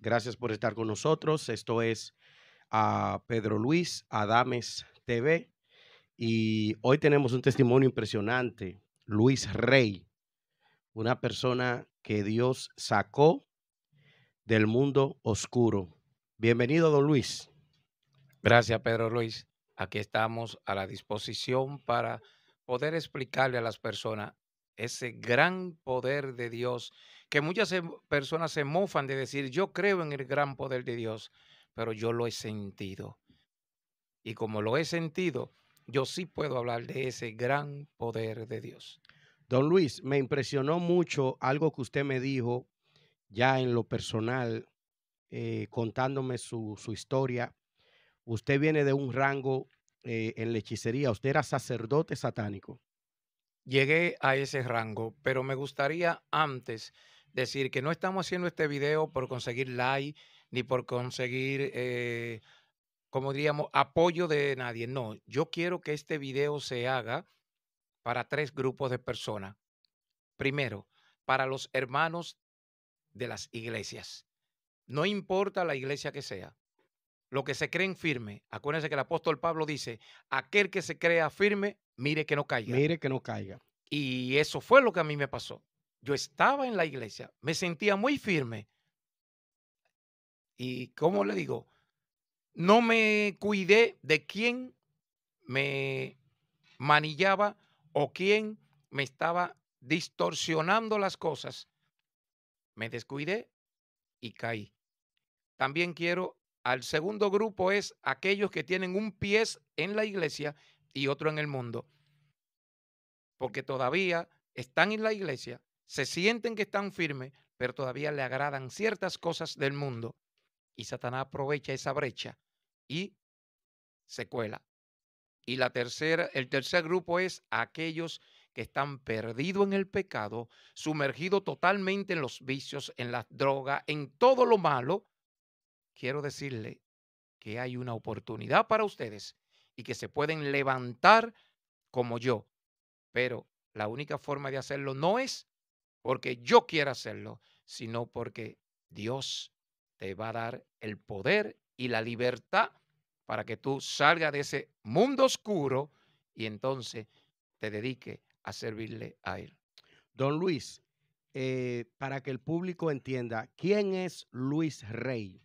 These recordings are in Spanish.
Gracias por estar con nosotros. Esto es a Pedro Luis Adames TV y hoy tenemos un testimonio impresionante. Luis Rey, una persona que Dios sacó del mundo oscuro. Bienvenido, don Luis. Gracias, Pedro Luis. Aquí estamos a la disposición para poder explicarle a las personas ese gran poder de Dios, que muchas personas se mofan de decir, yo creo en el gran poder de Dios, pero yo lo he sentido. Y como lo he sentido, yo sí puedo hablar de ese gran poder de Dios. Don Luis, me impresionó mucho algo que usted me dijo ya en lo personal, eh, contándome su, historia. Usted viene de un rango eh, en la hechicería, usted era sacerdote satánico llegué a ese rango, pero me gustaría antes decir que no estamos haciendo este video por conseguir like ni por conseguir, eh, como diríamos, apoyo de nadie. No, yo quiero que este video se haga para tres grupos de personas. Primero, para los hermanos de las iglesias. No importa la iglesia que sea. Lo que se creen firme. Acuérdense que el apóstol Pablo dice, aquel que se crea firme, Mire que no caiga. Mire que no caiga. Y eso fue lo que a mí me pasó. Yo estaba en la iglesia, me sentía muy firme. Y, ¿cómo le digo? No me cuidé de quién me manillaba o quién me estaba distorsionando las cosas. Me descuidé y caí. También quiero, al segundo grupo es aquellos que tienen un pie en la iglesia y otro en el mundo. Porque todavía están en la iglesia, se sienten que están firmes, pero todavía le agradan ciertas cosas del mundo. Y Satanás aprovecha esa brecha y se cuela. Y la tercera, el tercer grupo es aquellos que están perdidos en el pecado, sumergidos totalmente en los vicios, en las drogas, en todo lo malo. Quiero decirle que hay una oportunidad para ustedes y que se pueden levantar como yo. Pero la única forma de hacerlo no es porque yo quiera hacerlo, sino porque Dios te va a dar el poder y la libertad para que tú salgas de ese mundo oscuro y entonces te dedique a servirle a Él. Don Luis, eh, para que el público entienda, ¿quién es Luis Rey?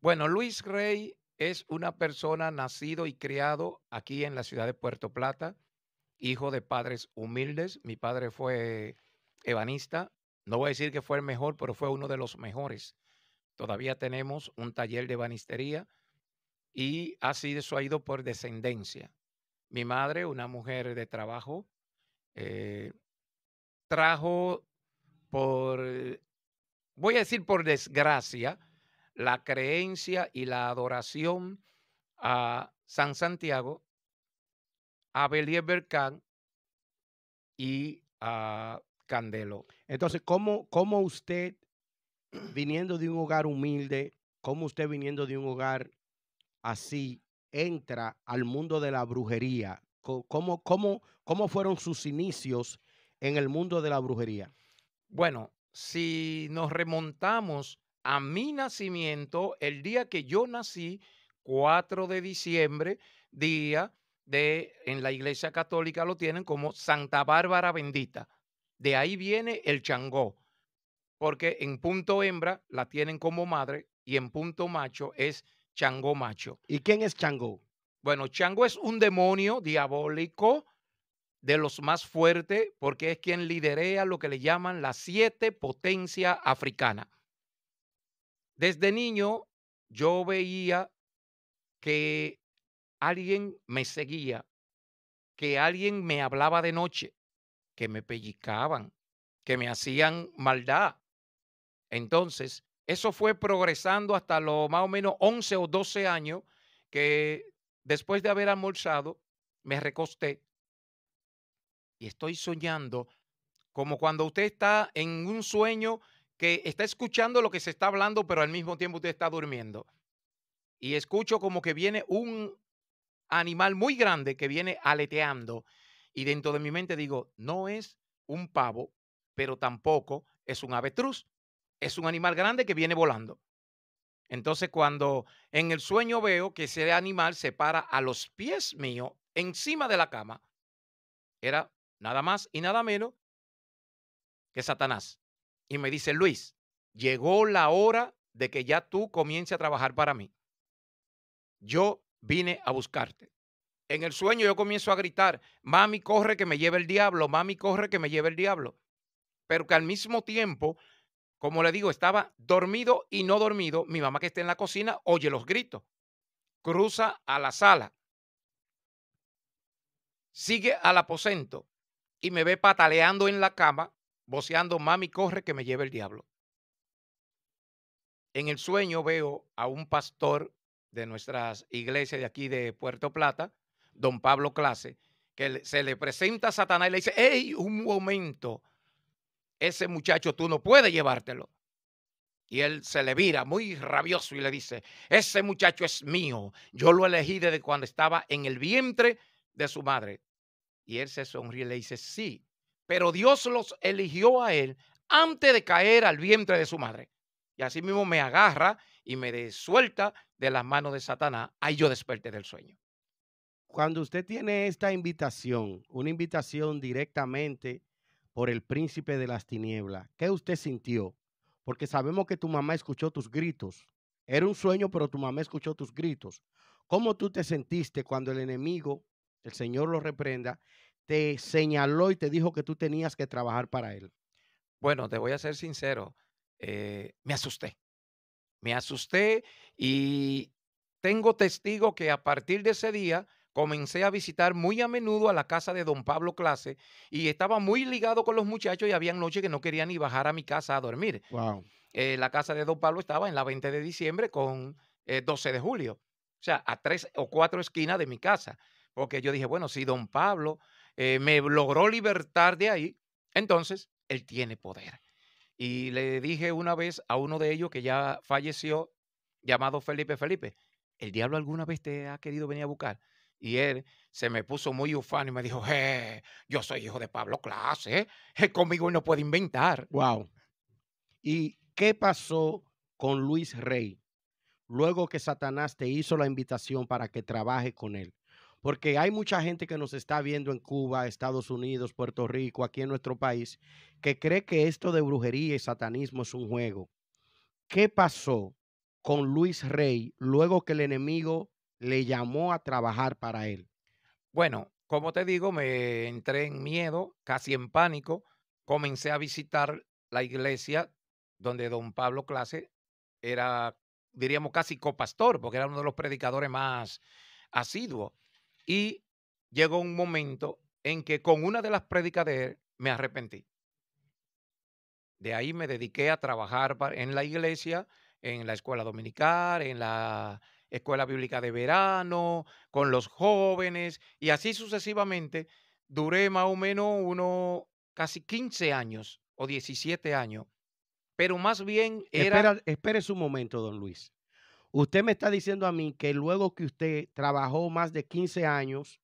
Bueno, Luis Rey es una persona nacido y criado aquí en la ciudad de Puerto Plata, hijo de padres humildes. Mi padre fue ebanista. No voy a decir que fue el mejor, pero fue uno de los mejores. Todavía tenemos un taller de ebanistería y así eso ha ido por descendencia. Mi madre, una mujer de trabajo, eh, trajo por, voy a decir por desgracia, la creencia y la adoración a San Santiago, a Belier Bercán y a Candelo. Entonces, ¿cómo, ¿cómo usted, viniendo de un hogar humilde, cómo usted viniendo de un hogar así, entra al mundo de la brujería? ¿Cómo, cómo, cómo fueron sus inicios en el mundo de la brujería? Bueno, si nos remontamos a mi nacimiento, el día que yo nací, 4 de diciembre, día de, en la iglesia católica lo tienen como Santa Bárbara bendita. De ahí viene el changó, porque en punto hembra la tienen como madre y en punto macho es changó macho. ¿Y quién es changó? Bueno, changó es un demonio diabólico de los más fuertes porque es quien liderea lo que le llaman la siete potencia africana. Desde niño yo veía que alguien me seguía, que alguien me hablaba de noche, que me pellizcaban, que me hacían maldad. Entonces, eso fue progresando hasta los más o menos 11 o 12 años que después de haber almorzado, me recosté y estoy soñando como cuando usted está en un sueño que está escuchando lo que se está hablando, pero al mismo tiempo usted está durmiendo. Y escucho como que viene un animal muy grande que viene aleteando. Y dentro de mi mente digo, no es un pavo, pero tampoco es un avetruz. es un animal grande que viene volando. Entonces, cuando en el sueño veo que ese animal se para a los pies míos, encima de la cama, era nada más y nada menos que Satanás. Y me dice, Luis, llegó la hora de que ya tú comiences a trabajar para mí. Yo vine a buscarte. En el sueño yo comienzo a gritar, mami, corre que me lleve el diablo, mami, corre que me lleve el diablo. Pero que al mismo tiempo, como le digo, estaba dormido y no dormido, mi mamá que está en la cocina oye los gritos, cruza a la sala, sigue al aposento y me ve pataleando en la cama, voceando, mami, corre que me lleve el diablo. En el sueño veo a un pastor de nuestras iglesias de aquí de Puerto Plata, don Pablo Clase, que se le presenta a Satanás y le dice, hey, un momento, ese muchacho tú no puedes llevártelo. Y él se le vira muy rabioso y le dice, ese muchacho es mío, yo lo elegí desde cuando estaba en el vientre de su madre. Y él se sonríe y le dice, sí, pero Dios los eligió a él antes de caer al vientre de su madre. Y así mismo me agarra y me suelta de las manos de Satanás. Ahí yo desperté del sueño. Cuando usted tiene esta invitación, una invitación directamente por el príncipe de las tinieblas, ¿qué usted sintió? Porque sabemos que tu mamá escuchó tus gritos. Era un sueño, pero tu mamá escuchó tus gritos. ¿Cómo tú te sentiste cuando el enemigo, el Señor lo reprenda, te señaló y te dijo que tú tenías que trabajar para él? Bueno, te voy a ser sincero. Eh, me asusté. Me asusté y tengo testigo que a partir de ese día comencé a visitar muy a menudo a la casa de don Pablo Clase y estaba muy ligado con los muchachos y había noches que no quería ni bajar a mi casa a dormir. Wow. Eh, la casa de don Pablo estaba en la 20 de diciembre con 12 eh, de julio, o sea, a tres o cuatro esquinas de mi casa, porque yo dije, bueno, si don Pablo me logró libertar de ahí, entonces él tiene poder. Y le dije una vez a uno de ellos que ya falleció, llamado Felipe Felipe, ¿el diablo alguna vez te ha querido venir a buscar? Y él se me puso muy ufano y me dijo, eh, yo soy hijo de Pablo Clase, eh, conmigo no puede inventar. Wow. ¿Y qué pasó con Luis Rey luego que Satanás te hizo la invitación para que trabaje con él? porque hay mucha gente que nos está viendo en Cuba, Estados Unidos, Puerto Rico, aquí en nuestro país, que cree que esto de brujería y satanismo es un juego. ¿Qué pasó con Luis Rey luego que el enemigo le llamó a trabajar para él? Bueno, como te digo, me entré en miedo, casi en pánico. Comencé a visitar la iglesia donde don Pablo Clase era, diríamos, casi copastor, porque era uno de los predicadores más asiduos. Y llegó un momento en que con una de las prédicas de él me arrepentí. De ahí me dediqué a trabajar en la iglesia, en la escuela dominical, en la escuela bíblica de verano, con los jóvenes y así sucesivamente. Duré más o menos unos casi 15 años o 17 años, pero más bien era... Espere un momento, don Luis. Usted me está diciendo a mí que luego que usted trabajó más de 15 años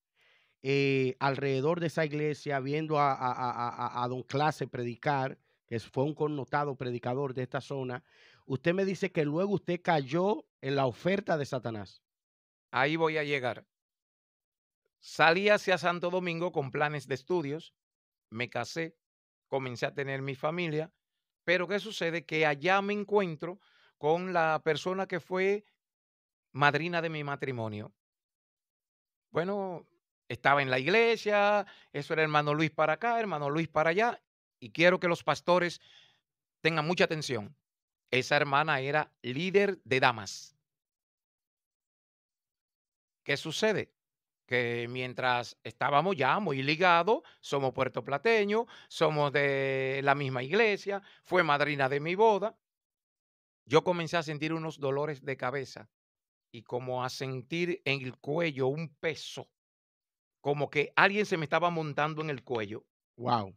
eh, alrededor de esa iglesia, viendo a, don Clase predicar, que fue un connotado predicador de esta zona, usted me dice que luego usted cayó en la oferta de Satanás. Ahí voy a llegar. Salí hacia Santo Domingo con planes de estudios, me casé, comencé a tener mi familia, pero ¿qué sucede? Que allá me encuentro con la persona que fue madrina de mi matrimonio. Bueno, estaba en la iglesia, eso era hermano Luis para acá, hermano Luis para allá, y quiero que los pastores tengan mucha atención. Esa hermana era líder de damas. ¿Qué sucede? Que mientras estábamos ya muy ligados, somos puertoplateños, somos de la misma iglesia, fue madrina de mi boda, yo comencé a sentir unos dolores de cabeza y como a sentir en el cuello un peso, como que alguien se me estaba montando en el cuello. Wow.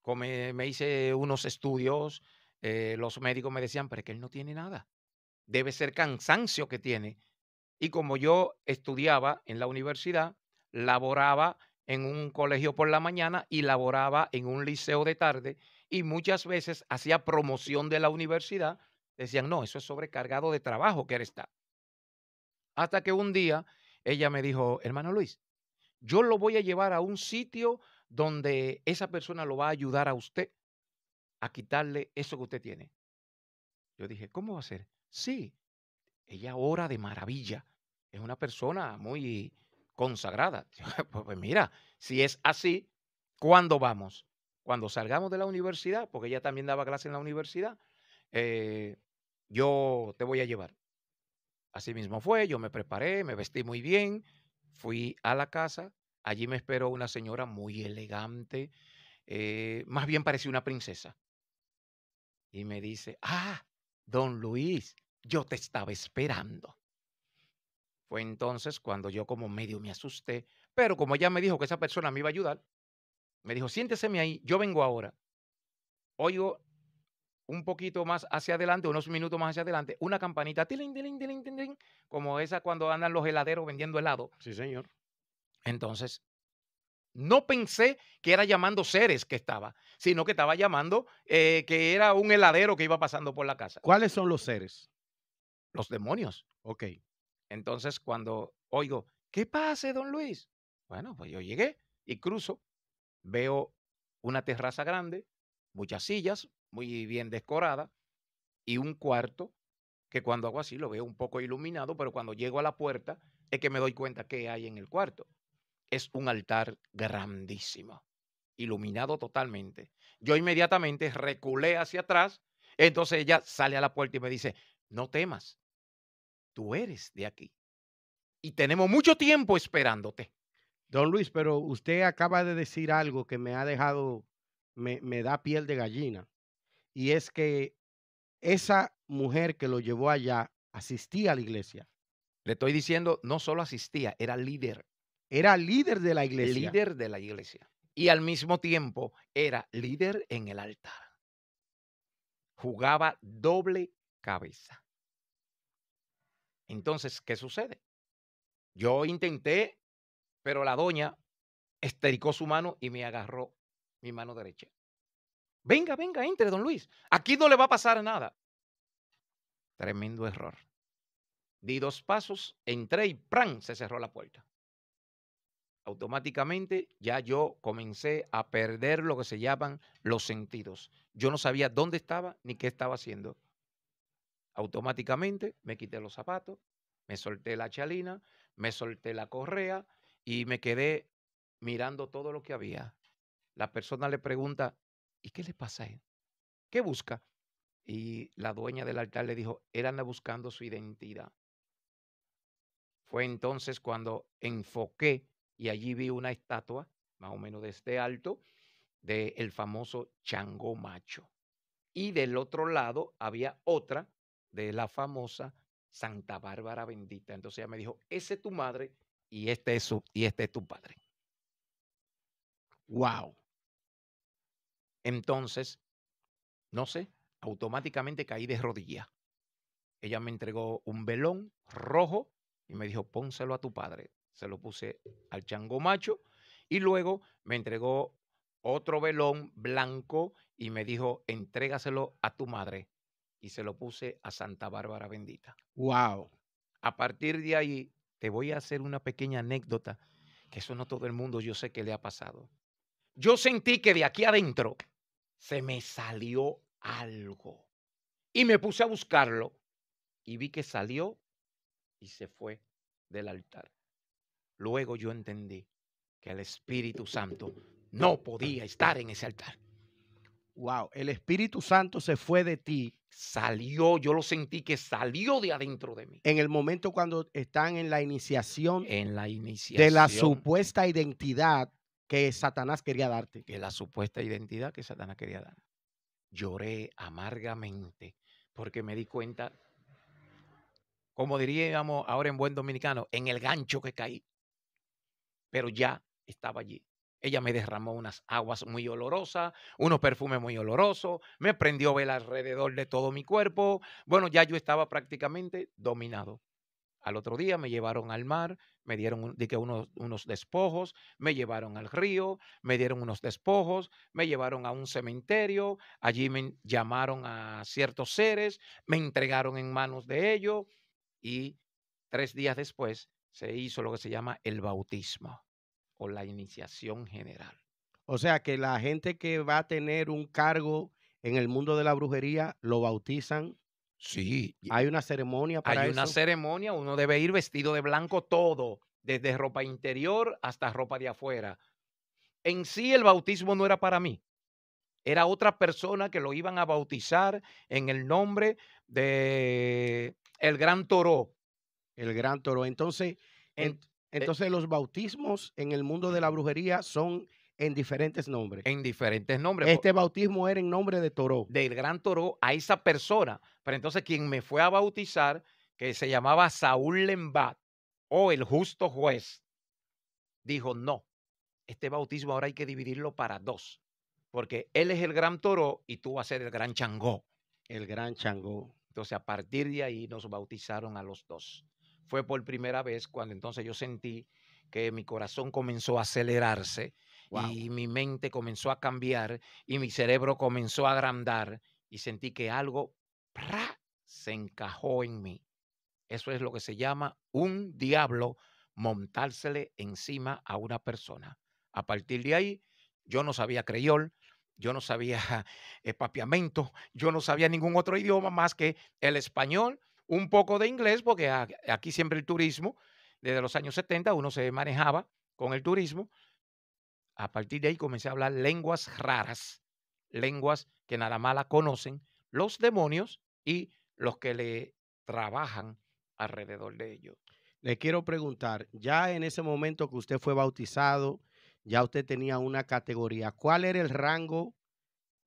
Como me, hice unos estudios, eh, los médicos me decían, pero es que él no tiene nada. Debe ser cansancio que tiene. Y como yo estudiaba en la universidad, laboraba en un colegio por la mañana y laboraba en un liceo de tarde y muchas veces hacía promoción de la universidad. Decían, no, eso es sobrecargado de trabajo que él está. Hasta que un día ella me dijo, hermano Luis, yo lo voy a llevar a un sitio donde esa persona lo va a ayudar a usted a quitarle eso que usted tiene. Yo dije, ¿cómo va a ser? Sí, ella ora de maravilla. Es una persona muy consagrada. Pues, pues mira, si es así, ¿cuándo vamos? Cuando salgamos de la universidad, porque ella también daba clase en la universidad, eh, yo te voy a llevar. Así mismo fue, yo me preparé, me vestí muy bien, fui a la casa, allí me esperó una señora muy elegante, eh, más bien parecía una princesa. Y me dice, ah, don Luis, yo te estaba esperando. Fue entonces cuando yo como medio me asusté, pero como ella me dijo que esa persona me iba a ayudar, me dijo, siénteseme ahí, yo vengo ahora. Oigo un poquito más hacia adelante, unos minutos más hacia adelante, una campanita, tiling, tiling, tiling, como esa cuando andan los heladeros vendiendo helado. Sí, señor. Entonces, no pensé que era llamando seres que estaba, sino que estaba llamando eh, que era un heladero que iba pasando por la casa. ¿Cuáles son los seres? Los demonios. Ok. Entonces, cuando oigo, ¿qué pase, don Luis? Bueno, pues yo llegué y cruzo, veo una terraza grande, muchas sillas, muy bien decorada, y un cuarto que cuando hago así lo veo un poco iluminado, pero cuando llego a la puerta es que me doy cuenta que hay en el cuarto es un altar grandísimo, iluminado totalmente. Yo inmediatamente reculé hacia atrás, entonces ella sale a la puerta y me dice, no temas, tú eres de aquí. Y tenemos mucho tiempo esperándote. Don Luis, pero usted acaba de decir algo que me ha dejado, me, me da piel de gallina. Y es que esa mujer que lo llevó allá asistía a la iglesia. Le estoy diciendo, no solo asistía, era líder. Era líder de la iglesia. Líder de la iglesia. Y al mismo tiempo era líder en el altar. Jugaba doble cabeza. Entonces, ¿qué sucede? Yo intenté, pero la doña estericó su mano y me agarró mi mano derecha. Venga, venga, entre, don Luis. Aquí no le va a pasar nada. Tremendo error. Di dos pasos, entré y ¡pran! se cerró la puerta automáticamente ya yo comencé a perder lo que se llaman los sentidos. Yo no sabía dónde estaba ni qué estaba haciendo. Automáticamente me quité los zapatos, me solté la chalina, me solté la correa y me quedé mirando todo lo que había. La persona le pregunta, ¿y qué le pasa a él? ¿Qué busca? Y la dueña del altar le dijo, él anda buscando su identidad. Fue entonces cuando enfoqué y allí vi una estatua, más o menos de este alto, del famoso Chango Macho. Y del otro lado había otra de la famosa Santa Bárbara Bendita. Entonces ella me dijo, ese es tu madre y este es, su, y este es tu padre. Wow. Entonces, no sé, automáticamente caí de rodillas. Ella me entregó un velón rojo y me dijo, pónselo a tu padre se lo puse al chango macho y luego me entregó otro velón blanco y me dijo, entrégaselo a tu madre. Y se lo puse a Santa Bárbara Bendita. Wow. A partir de ahí, te voy a hacer una pequeña anécdota, que eso no todo el mundo yo sé que le ha pasado. Yo sentí que de aquí adentro se me salió algo. Y me puse a buscarlo y vi que salió y se fue del altar. Luego yo entendí que el Espíritu Santo no podía estar en ese altar. Wow, el Espíritu Santo se fue de ti. Salió, yo lo sentí que salió de adentro de mí. En el momento cuando están en la iniciación. En la iniciación. De la supuesta identidad que Satanás quería darte. De la supuesta identidad que Satanás quería dar. Lloré amargamente porque me di cuenta, como diríamos ahora en buen dominicano, en el gancho que caí pero ya estaba allí. Ella me derramó unas aguas muy olorosas, unos perfumes muy olorosos, me prendió vela alrededor de todo mi cuerpo. Bueno, ya yo estaba prácticamente dominado. Al otro día me llevaron al mar, me dieron di que unos, unos despojos, me llevaron al río, me dieron unos despojos, me llevaron a un cementerio, allí me llamaron a ciertos seres, me entregaron en manos de ellos y tres días después se hizo lo que se llama el bautismo o la iniciación general. O sea que la gente que va a tener un cargo en el mundo de la brujería lo bautizan. Sí, Hay una ceremonia para Hay una ceremonia, uno debe ir vestido de blanco todo, desde ropa interior hasta ropa de afuera. En sí el bautismo no era para mí, era otra persona que lo iban a bautizar en el nombre de el gran toro. El gran toro. Entonces, En- en- entonces los bautismos en el mundo de la brujería son en diferentes nombres. en diferentes nombres. Este bautismo era en nombre de toro. del gran toro a esa persona. Pero entonces quien me fue a bautizar, que se llamaba Saúl Lembat o el justo juez, dijo, no, este bautismo ahora hay que dividirlo para dos, porque él es el gran toro y tú vas a ser el gran changó. El gran Changó. Entonces a partir de ahí nos bautizaron a los dos. Fue por primera vez cuando entonces yo sentí que mi corazón comenzó a acelerarse Wow. y mi mente comenzó a cambiar y mi cerebro comenzó a agrandar y sentí que algo ¡pra! se encajó en mí. Eso es lo que se llama un diablo montársele encima a una persona. A partir de ahí, yo no sabía creyol, yo no sabía eh, papiamento, yo no sabía ningún otro idioma más que el español, un poco de inglés, porque aquí siempre el turismo, desde los años 70 uno se manejaba con el turismo. A partir de ahí comencé a hablar lenguas raras, lenguas que nada más la conocen los demonios y los que le trabajan alrededor de ellos. Le quiero preguntar, ya en ese momento que usted fue bautizado, ya usted tenía una categoría. ¿Cuál era el rango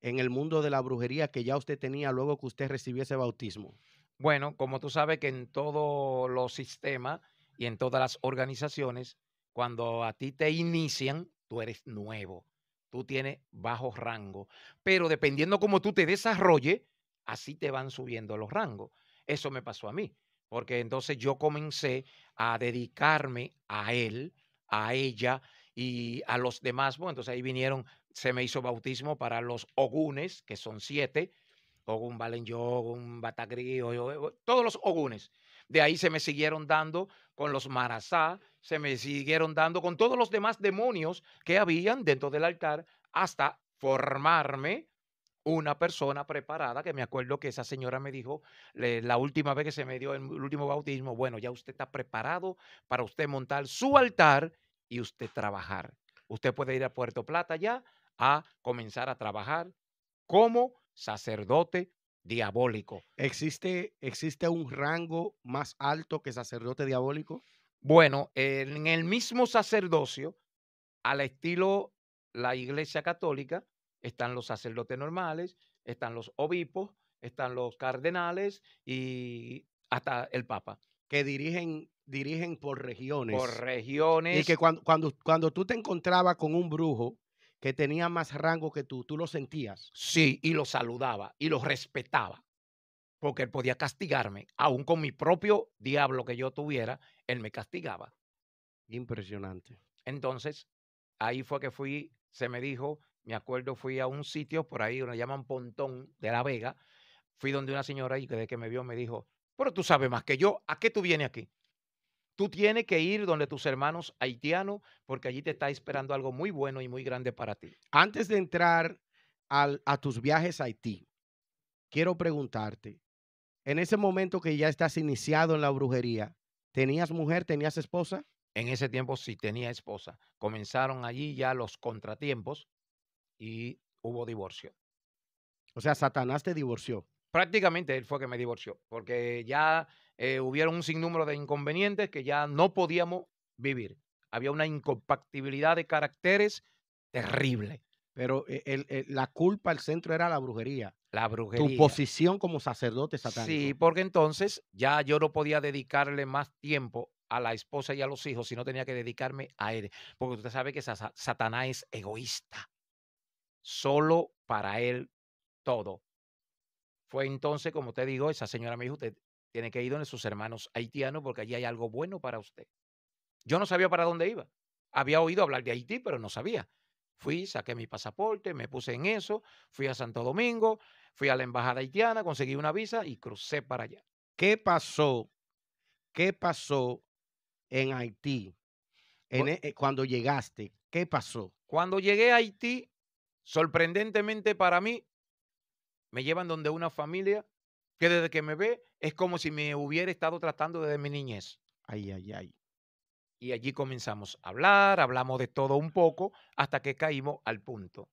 en el mundo de la brujería que ya usted tenía luego que usted recibió ese bautismo? Bueno, como tú sabes que en todos los sistemas y en todas las organizaciones, cuando a ti te inician, tú eres nuevo, tú tienes bajo rango, pero dependiendo cómo tú te desarrolles, así te van subiendo los rangos. Eso me pasó a mí, porque entonces yo comencé a dedicarme a él, a ella y a los demás. Bueno, entonces ahí vinieron, se me hizo bautismo para los ogunes, que son siete, Ogun Balenyo, Ogun Batagri, o- o- o- todos los Ogunes. De ahí se me siguieron dando con los Marasá, se me siguieron dando con todos los demás demonios que habían dentro del altar hasta formarme una persona preparada, que me acuerdo que esa señora me dijo la última vez que se me dio el último bautismo, bueno, ya usted está preparado para usted montar su altar y usted trabajar. Usted puede ir a Puerto Plata ya a comenzar a trabajar como sacerdote diabólico. ¿Existe, ¿Existe un rango más alto que sacerdote diabólico? Bueno, en el mismo sacerdocio, al estilo la Iglesia Católica, están los sacerdotes normales, están los obispos, están los cardenales y hasta el Papa. Que dirigen, dirigen por regiones. Por Y regiones. que cuando, cuando, cuando tú te encontrabas con un brujo que tenía más rango que tú, tú lo sentías. Sí, y lo saludaba y lo respetaba, porque él podía castigarme, aún con mi propio diablo que yo tuviera, él me castigaba. Impresionante. Entonces, ahí fue que fui, se me dijo, me acuerdo, fui a un sitio por ahí, lo llaman Pontón de La Vega, fui donde una señora y que desde que me vio me dijo, pero tú sabes más que yo, ¿a qué tú vienes aquí? Tú tienes que ir donde tus hermanos haitianos, porque allí te está esperando algo muy bueno y muy grande para ti. Antes de entrar al- a tus viajes a Haití, quiero preguntarte, en ese momento que ya estás iniciado en la brujería, ¿tenías mujer, tenías esposa? En ese tiempo sí tenía esposa. Comenzaron allí ya los contratiempos y hubo divorcio. O sea, Satanás te divorció. Prácticamente él fue que me divorció, porque ya eh, hubieron un sinnúmero de inconvenientes que ya no podíamos vivir. Había una incompatibilidad de caracteres terrible. Pero eh, el- el- la culpa, el centro era la brujería. La Tu brujería. posición como sacerdote satánico. Sí, porque entonces ya yo no podía dedicarle más tiempo a la esposa y a los hijos, sino tenía que dedicarme a él. Porque usted sabe que Sa- Satanás es egoísta. Solo para él todo. Fue entonces, como te digo, esa señora me dijo, usted tiene que ir donde sus hermanos haitianos porque allí hay algo bueno para usted. Yo no sabía para dónde iba. Había oído hablar de Haití, pero no sabía. Fui, saqué mi pasaporte, me puse en eso, fui a Santo Domingo, fui a la embajada haitiana, conseguí una visa y crucé para allá. ¿Qué pasó? ¿Qué pasó en Haití? En Bu- e- eh, cuando llegaste, ¿qué pasó? Cuando llegué a Haití, sorprendentemente para mí, me llevan donde una familia que desde que me ve es como si me hubiera estado tratando desde mi niñez. Ay, ay, ay. Y allí comenzamos a hablar, hablamos de todo un poco, hasta que caímos al punto.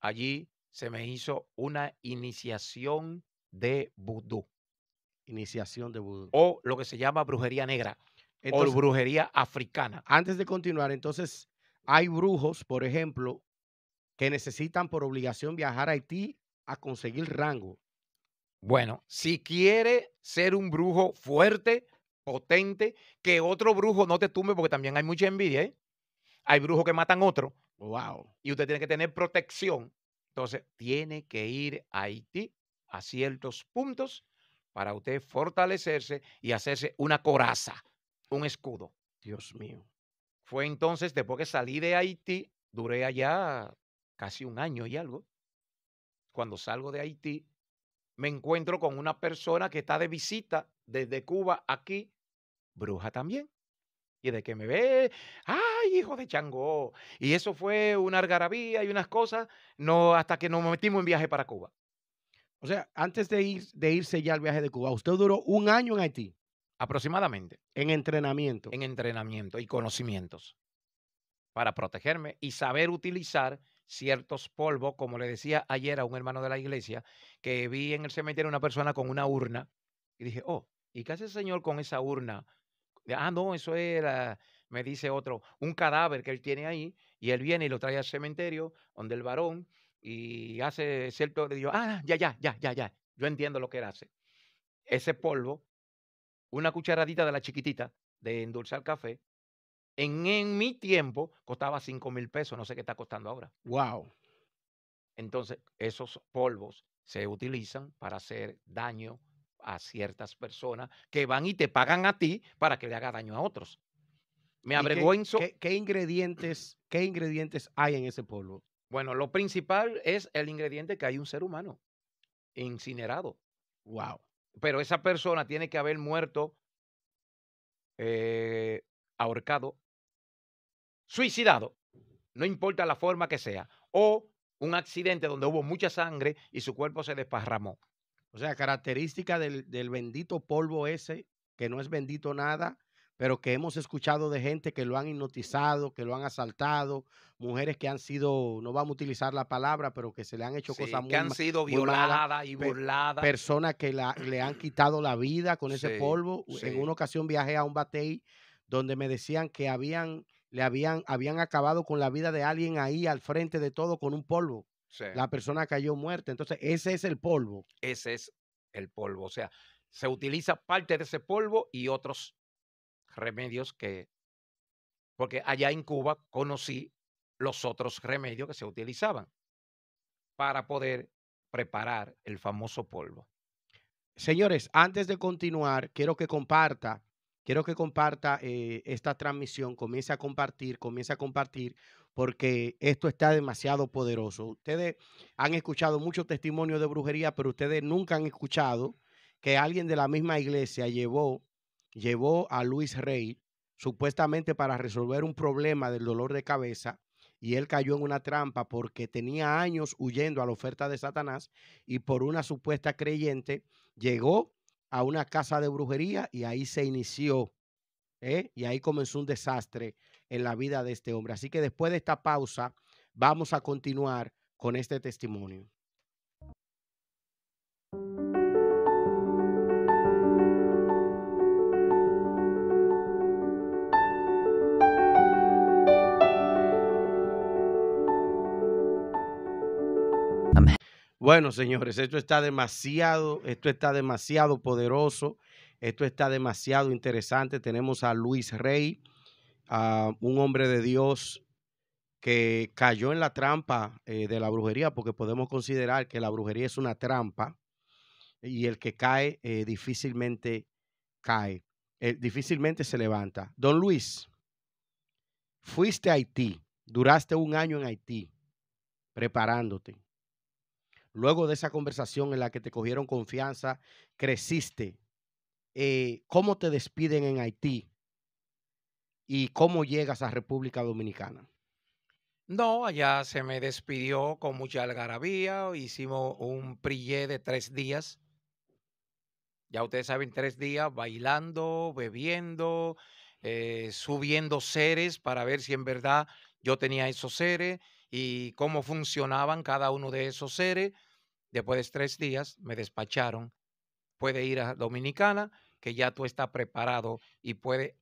Allí se me hizo una iniciación de vudú, Iniciación de vudú. o lo que se llama brujería negra, Entonces, o brujería africana. antes de continuar, entonces, hay brujos, por ejemplo, que necesitan por obligación viajar a Haití a conseguir rango. Bueno, si quiere ser un brujo fuerte, potente, que otro brujo no te tumbe, porque también hay mucha envidia, ¿eh? Hay brujos que matan otro Wow. y usted tiene que tener protección. Entonces, tiene que ir a Haití a ciertos puntos para usted fortalecerse y hacerse una coraza, un escudo. Dios mío. Fue entonces, después que salí de Haití, duré allá casi un año y algo. Cuando salgo de Haití, me encuentro con una persona que está de visita desde Cuba aquí, bruja también. Y de que me ve, ¡ay, hijo de Changó! Y eso fue una algarabía y unas cosas, no, hasta que nos metimos en viaje para Cuba. O sea, antes de, ir, de irse ya al viaje de Cuba, usted duró un año en Haití, Aproximadamente, en entrenamiento. en entrenamiento y conocimientos para protegerme y saber utilizar ciertos polvos, como le decía ayer a un hermano de la iglesia, que vi en el cementerio una persona con una urna y dije, oh, ¿y qué hace el señor con esa urna? Ah, no, eso era, me dice otro, un cadáver que él tiene ahí y él viene y lo trae al cementerio donde el varón y hace cierto, le digo, ah, ya, ya, ya, ya, ya, yo entiendo lo que él hace. Ese polvo, una cucharadita de la chiquitita de endulzar café, en, en mi tiempo costaba 5 mil pesos, no sé qué está costando ahora. Wow. Entonces, esos polvos se utilizan para hacer daño a ciertas personas que van y te pagan a ti para que le haga daño a otros. Me ¿Y qué- avergüenzo. ¿qué, qué ingredientes, ¿Qué ingredientes hay en ese polvo? Bueno, lo principal es el ingrediente que hay un ser humano incinerado. Wow. Pero esa persona tiene que haber muerto eh, ahorcado, suicidado, no importa la forma que sea, o un accidente donde hubo mucha sangre y su cuerpo se desparramó. O sea, característica del, del bendito polvo ese, que no es bendito nada, pero que hemos escuchado de gente que lo han hipnotizado, que lo han asaltado, mujeres que han sido, no vamos a utilizar la palabra, pero que se le han hecho Sí, cosas muy que han sido violadas y burladas. personas que la- le han quitado la vida con ese Sí, polvo. sí. En una ocasión viajé a un batey donde me decían que habían, le habían, habían acabado con la vida de alguien ahí al frente de todo con un polvo. Sí, La persona cayó muerta. Entonces, ese es el polvo. Ese es el polvo. O sea, se utiliza parte de ese polvo y otros remedios que... Porque allá en Cuba conocí los otros remedios que se utilizaban para poder preparar el famoso polvo. Señores, antes de continuar, quiero que comparta, quiero que comparta eh, esta transmisión, comience a compartir, comience a compartir, porque esto está demasiado poderoso. Ustedes han escuchado muchos testimonios de brujería, pero ustedes nunca han escuchado que alguien de la misma iglesia llevó, llevó a Luis Rey supuestamente para resolver un problema del dolor de cabeza y él cayó en una trampa porque tenía años huyendo a la oferta de Satanás y por una supuesta creyente llegó a una casa de brujería y ahí se inició. ¿eh? Y ahí comenzó un desastre en la vida de este hombre. Así que después de esta pausa, vamos a continuar con este testimonio. Bueno, señores, esto está demasiado, esto está demasiado poderoso, esto está demasiado interesante. Tenemos a Luis Rey, un hombre de Dios que cayó en la trampa eh, de la brujería, porque podemos considerar que la brujería es una trampa. y el que cae eh, difícilmente cae, eh, difícilmente se levanta. Don Luis, fuiste a Haití, duraste un año en Haití preparándote. Luego de esa conversación en la que te cogieron confianza, creciste. Eh, ¿Cómo te despiden en Haití? ¿Y cómo llegas a República Dominicana? No, allá se me despidió con mucha algarabía. Hicimos un prillé de tres días. Ya ustedes saben, tres días bailando, bebiendo, eh, subiendo seres para ver si en verdad yo tenía esos seres y cómo funcionaban cada uno de esos seres. Después de tres días me despacharon. Puede ir a Dominicana, que ya tú estás preparado y puede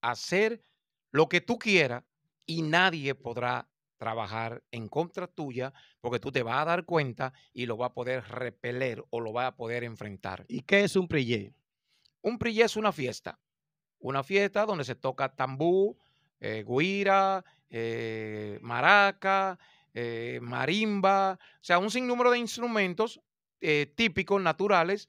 hacer lo que tú quieras y nadie podrá trabajar en contra tuya porque tú te vas a dar cuenta y lo va a poder repeler o lo va a poder enfrentar. ¿Y qué es un prillé? Un prillé es una fiesta. Una fiesta donde se toca tambú, eh, guira, eh, maraca, eh, marimba, o sea, un sinnúmero de instrumentos típicos, naturales,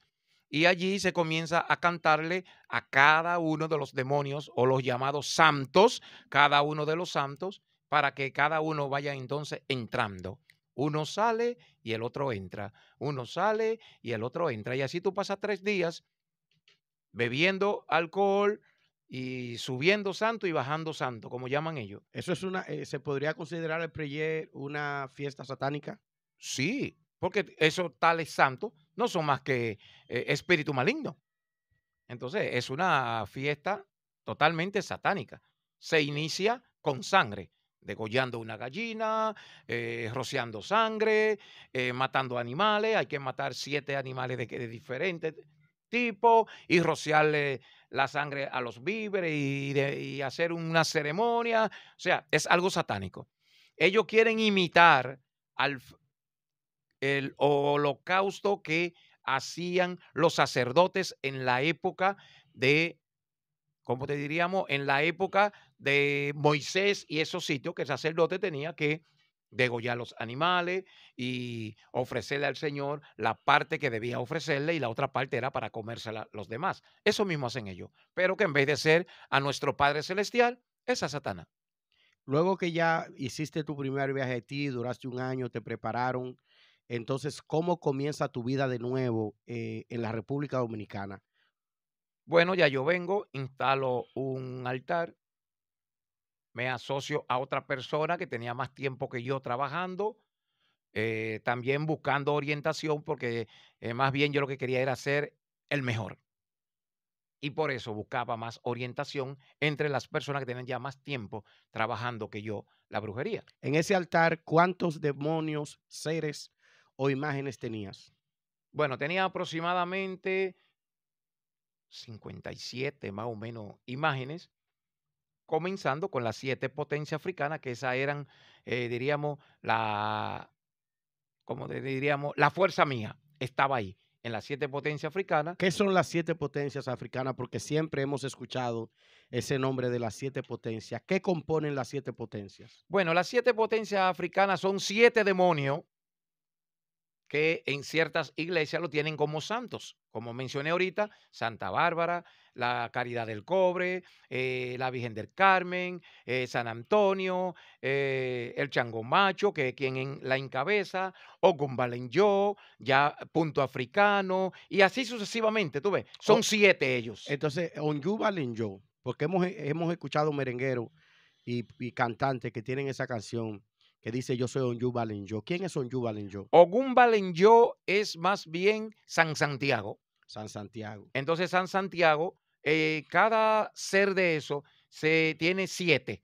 y allí se comienza a cantarle a cada uno de los demonios o los llamados santos, cada uno de los santos, para que cada uno vaya entonces entrando. Uno sale y el otro entra. Uno sale y el otro entra. Y así tú pasas tres días bebiendo alcohol y subiendo santo y bajando santo, como llaman ellos. ¿Eso es una, eh, se podría considerar el Preye una fiesta satánica? Sí, porque esos tales santos no son más que eh, espíritu maligno. Entonces, es una fiesta totalmente satánica. Se inicia con sangre degollando una gallina, eh, rociando sangre, matando animales. Hay que matar siete animales de, diferentes y rociarle la sangre a los víveres y, hacer una ceremonia. O sea, es algo satánico. Ellos quieren imitar al, el holocausto que hacían los sacerdotes en la época de, ¿cómo te diríamos? En la época de Moisés y esos sitios que el sacerdote tenía que degollar los animales y ofrecerle al Señor la parte que debía ofrecerle y la otra parte era para comérsela los demás. Eso mismo hacen ellos, pero que en vez de ser a nuestro Padre Celestial, es a Satanás. Luego que ya hiciste tu primer viaje a ti, duraste un año, te prepararon, entonces, ¿cómo comienza tu vida de nuevo eh, en la República Dominicana? Bueno, ya yo vengo, instalo un altar, me asocio a otra persona que tenía más tiempo que yo trabajando, eh, también buscando orientación, porque eh, más bien yo lo que quería era ser el mejor. Y por eso buscaba más orientación entre las personas que tenían ya más tiempo trabajando que yo la brujería. En ese altar, ¿cuántos demonios, seres o imágenes tenías? Bueno, tenía aproximadamente 57 más o menos imágenes comenzando con las siete potencias africanas, que esas eran, eh, diríamos, la, como diríamos, la fuerza mía estaba ahí, en las siete potencias africanas. ¿Qué son las siete potencias africanas? Porque siempre hemos escuchado ese nombre de las siete potencias. ¿Qué componen las siete potencias? Bueno, las siete potencias africanas son siete demonios que en ciertas iglesias lo tienen como santos. Como mencioné ahorita, Santa Bárbara, la Caridad del Cobre, eh, la Virgen del Carmen, eh, San Antonio, eh, el Chango Macho, que es quien la encabeza, Ogun Balenyo, ya Punto Africano, y así sucesivamente, tú ves, son siete ellos. Entonces, Onyu Balenyo, porque hemos, hemos escuchado merengueros y, y cantantes que tienen esa canción que dice yo soy Onyu Balenyo. ¿Quién es Onyu Balenyo? Ogun Balenyo es más bien San Santiago. San Santiago. Entonces, San Santiago, eh, cada ser de eso se tiene siete.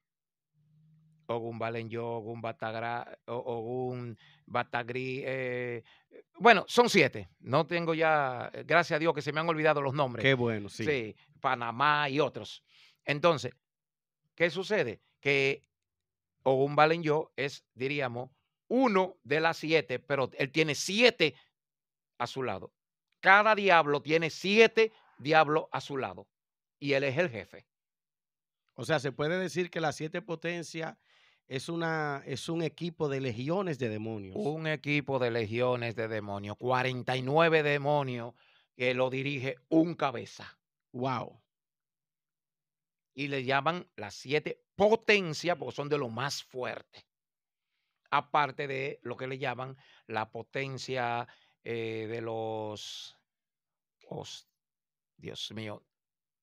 Ogun Balenyo, Ogun Batagra, Ogun Batagri. Eh, bueno, son siete. No tengo ya, gracias a Dios que se me han olvidado los nombres. Qué bueno, sí. Sí, Panamá y otros. Entonces, ¿qué sucede? Que o un yo es, diríamos, uno de las siete, pero él tiene siete a su lado. Cada diablo tiene siete diablos a su lado y él es el jefe. O sea, se puede decir que las siete potencias es, una, es un equipo de legiones de demonios. Un equipo de legiones de demonios, 49 demonios que lo dirige un cabeza. Wow. Y le llaman las siete potencias porque son de lo más fuerte. Aparte de lo que le llaman la potencia eh, de los, os- Dios mío,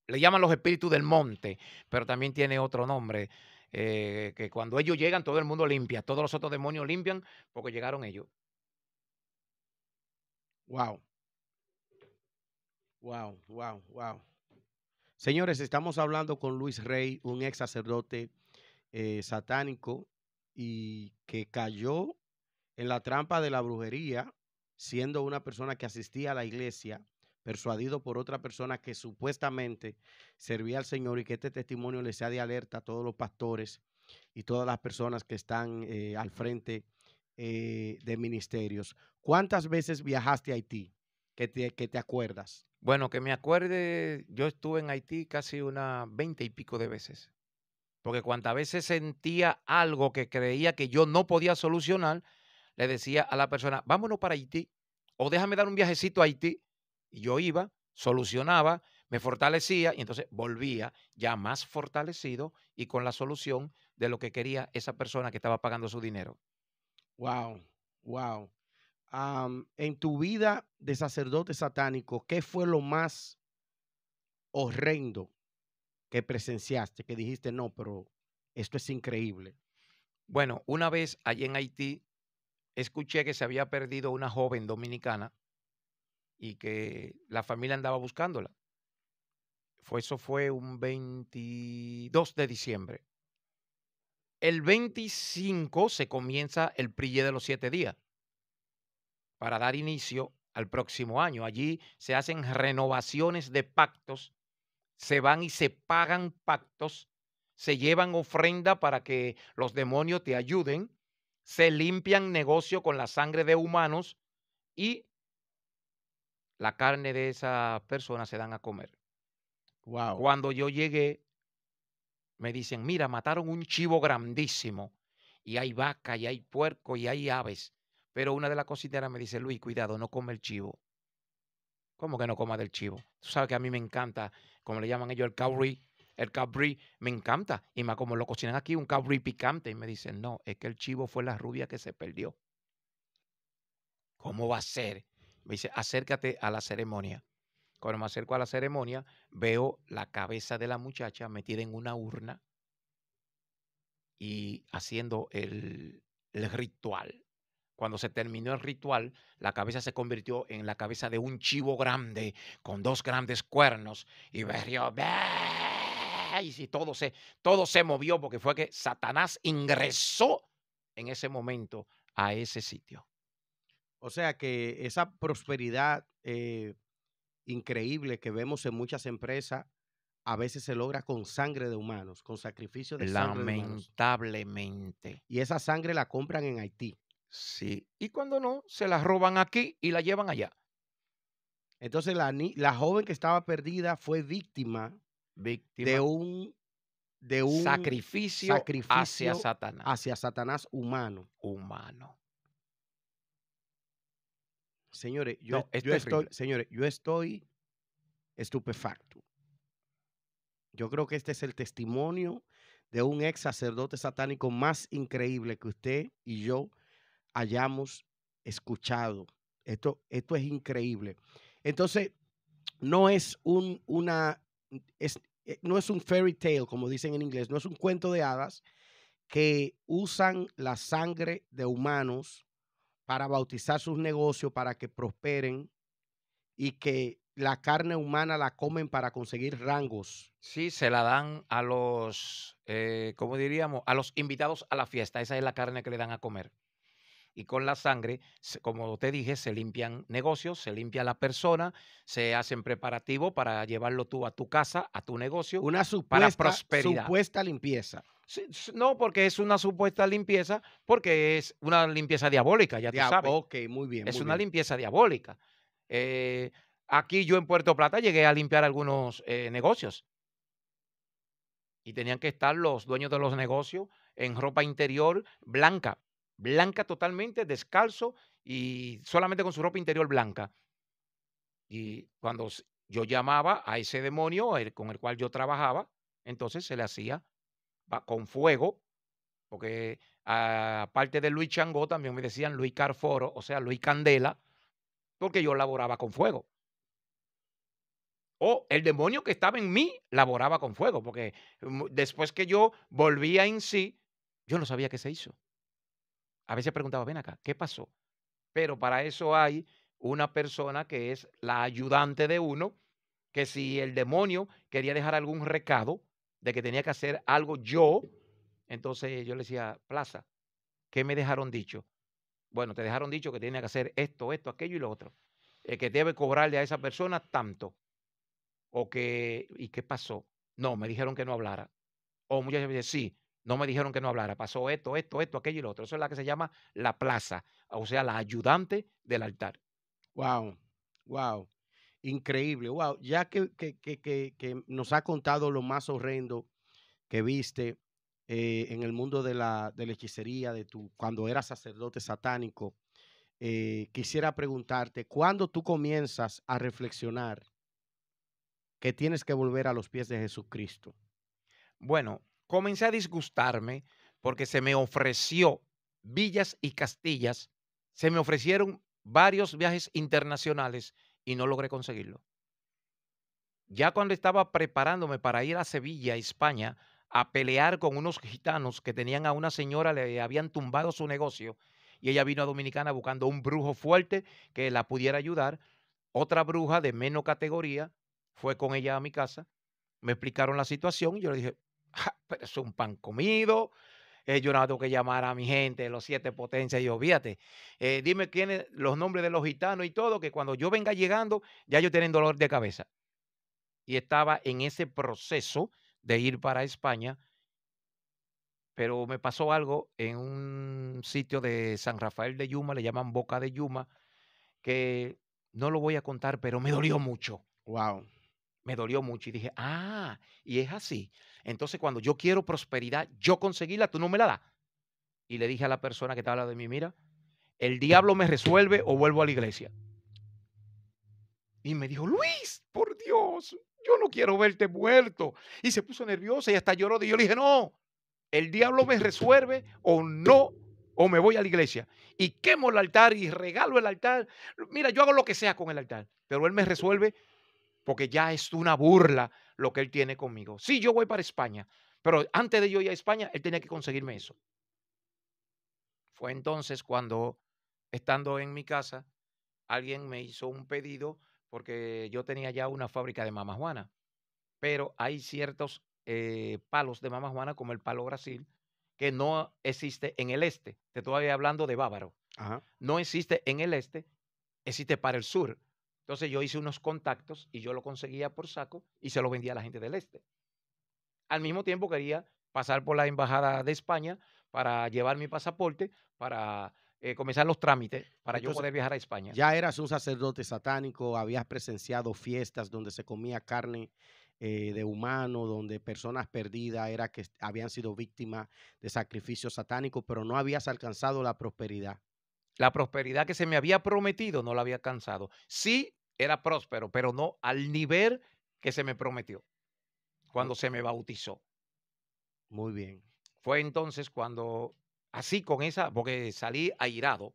le llaman los espíritus del monte, pero también tiene otro nombre, eh, que cuando ellos llegan todo el mundo limpia, todos los otros demonios limpian porque llegaron ellos. Wow. Wow, wow, wow. Señores, estamos hablando con Luis Rey, un ex sacerdote eh, satánico y que cayó en la trampa de la brujería, siendo una persona que asistía a la iglesia, persuadido por otra persona que supuestamente servía al Señor y que este testimonio le sea de alerta a todos los pastores y todas las personas que están eh, al frente eh, de ministerios. ¿Cuántas veces viajaste a Haití? Que te, que te acuerdas. Bueno, que me acuerde, yo estuve en Haití casi unas veinte y pico de veces. Porque cuantas veces sentía algo que creía que yo no podía solucionar, le decía a la persona, vámonos para Haití, o déjame dar un viajecito a Haití. Y yo iba, solucionaba, me fortalecía y entonces volvía ya más fortalecido y con la solución de lo que quería esa persona que estaba pagando su dinero. Wow, wow. En tu vida de sacerdote satánico, ¿qué fue lo más horrendo que presenciaste? Que dijiste, no, pero esto es increíble. Bueno, una vez allí en Haití, escuché que se había perdido una joven dominicana y que la familia andaba buscándola. Eso fue un 22 de diciembre. El 25 se comienza el prille de los siete días para dar inicio al próximo año. Allí se hacen renovaciones de pactos, se van y se pagan pactos, se llevan ofrenda para que los demonios te ayuden, se limpian negocio con la sangre de humanos y la carne de esa persona se dan a comer. Wow. Cuando yo llegué, me dicen, mira, mataron un chivo grandísimo y hay vaca y hay puerco y hay aves. Pero una de las cocineras me dice, Luis, cuidado, no come el chivo. ¿Cómo que no coma del chivo? Tú sabes que a mí me encanta, como le llaman ellos, el cabri. El cabri me encanta. Y más como lo cocinan aquí, un cabri picante. Y me dicen, no, es que el chivo fue la rubia que se perdió. ¿Cómo va a ser? Me dice, acércate a la ceremonia. Cuando me acerco a la ceremonia, veo la cabeza de la muchacha metida en una urna y haciendo el, el ritual. Cuando se terminó el ritual, la cabeza se convirtió en la cabeza de un chivo grande con dos grandes cuernos y berrió, y si todo se, todo se movió porque fue que Satanás ingresó en ese momento a ese sitio. O sea que esa prosperidad eh, increíble que vemos en muchas empresas a veces se logra con sangre de humanos, con sacrificio de. Lamentablemente. Y esa sangre la compran en Haití. Sí. Y cuando no, se la roban aquí y la llevan allá. Entonces la, la joven que estaba perdida fue víctima Víctima. de un, de un sacrificio, hacia Satanás hacia Satanás humano. humano. Señores, yo, No, es yo estoy, señores, yo estoy estupefacto. Yo creo que este es el testimonio de un ex sacerdote satánico más increíble que usted y yo hayamos escuchado. Esto, esto es increíble. Entonces, no es un, una, es, no es un fairy tale, como dicen en inglés, no es un cuento de hadas que usan la sangre de humanos para bautizar sus negocios, para que prosperen y que la carne humana la comen para conseguir rangos. Sí, se la dan a los, eh, ¿cómo diríamos? A los invitados a la fiesta. Esa es la carne que le dan a comer. Y con la sangre, como te dije, se limpian negocios, se limpia la persona, se hacen preparativos para llevarlo tú a tu casa, a tu negocio. Una supuesta, prosperidad. supuesta limpieza. No, porque es una supuesta limpieza, porque es una limpieza diabólica, ya tú Dia- sabes. ok, muy bien. Es muy una bien. limpieza diabólica. Eh, aquí yo en Puerto Plata llegué a limpiar algunos eh, negocios. Y tenían que estar los dueños de los negocios en ropa interior blanca, blanca totalmente, descalzo y solamente con su ropa interior blanca. Y cuando yo llamaba a ese demonio con el cual yo trabajaba, entonces se le hacía con fuego, porque aparte de Luis Changó también me decían Luis Carforo, o sea, Luis Candela, porque yo laboraba con fuego. O el demonio que estaba en mí laboraba con fuego, porque mm, después que yo volvía en sí, yo no sabía qué se hizo. A veces preguntaba, ven acá, ¿qué pasó? Pero para eso hay una persona que es la ayudante de uno, que si el demonio quería dejar algún recado de que tenía que hacer algo yo, entonces yo le decía, Plaza, ¿qué me dejaron dicho? Bueno, te dejaron dicho que tenía que hacer esto, esto, aquello y lo otro. que debe cobrarle a esa persona tanto. O que, ¿y qué pasó? No, me dijeron que no hablara. O muchas veces, sí, no me dijeron que no hablara. Pasó esto, esto, esto, aquello y lo otro. Eso es la que se llama la plaza, o sea, la ayudante del altar. Wow, wow. Increíble, wow. Ya que, que, nos ha contado lo más horrendo que viste eh, en el mundo de la, de la hechicería, de tu, cuando eras sacerdote satánico, eh, quisiera preguntarte, ¿cuándo tú comienzas a reflexionar que tienes que volver a los pies de Jesucristo? Bueno, comencé a disgustarme porque se me ofreció villas y castillas, se me ofrecieron varios viajes internacionales y no logré conseguirlo. Ya cuando estaba preparándome para ir a Sevilla, España, a pelear con unos gitanos que tenían a una señora, le habían tumbado su negocio y ella vino a Dominicana buscando un brujo fuerte que la pudiera ayudar. Otra bruja de menos categoría fue con ella a mi casa, me explicaron la situación y yo le dije, pero es un pan comido, eh, yo no tengo que llamar a mi gente, los siete potencias, y yo, fíjate, eh, dime quiénes, los nombres de los gitanos y todo, que cuando yo venga llegando, ya yo tienen dolor de cabeza. Y estaba en ese proceso de ir para España, pero me pasó algo en un sitio de San Rafael de Yuma, le llaman Boca de Yuma, que no lo voy a contar, pero me dolió mucho. Wow. Me dolió mucho y dije, ah, y es así. Entonces, cuando yo quiero prosperidad, yo conseguirla, tú no me la das. Y le dije a la persona que estaba hablando de mí, mira, el diablo me resuelve o vuelvo a la iglesia. Y me dijo, Luis, por Dios, yo no quiero verte muerto. Y se puso nerviosa y hasta lloró. Y yo le dije, no, el diablo me resuelve o no, o me voy a la iglesia. Y quemo el altar y regalo el altar. Mira, yo hago lo que sea con el altar, pero él me resuelve porque ya es una burla lo que él tiene conmigo. Sí, yo voy para España, pero antes de yo ir a España, él tenía que conseguirme eso. Fue entonces cuando, estando en mi casa, alguien me hizo un pedido porque yo tenía ya una fábrica de mama juana, pero hay ciertos eh, palos de mama juana, como el palo Brasil, que no existe en el este. Te estoy hablando de bávaro. No existe en el este, existe para el sur. Entonces yo hice unos contactos y yo lo conseguía por saco y se lo vendía a la gente del este. Al mismo tiempo quería pasar por la embajada de España para llevar mi pasaporte para eh, comenzar los trámites para yo poder viajar a España. Ya eras un sacerdote satánico, habías presenciado fiestas donde se comía carne eh, de humano, donde personas perdidas era que habían sido víctimas de sacrificios satánicos, pero no habías alcanzado la prosperidad. La prosperidad que se me había prometido no la había alcanzado. Sí era próspero, pero no al nivel que se me prometió cuando se me bautizó. Muy bien. Fue entonces cuando Así con esa, porque salí airado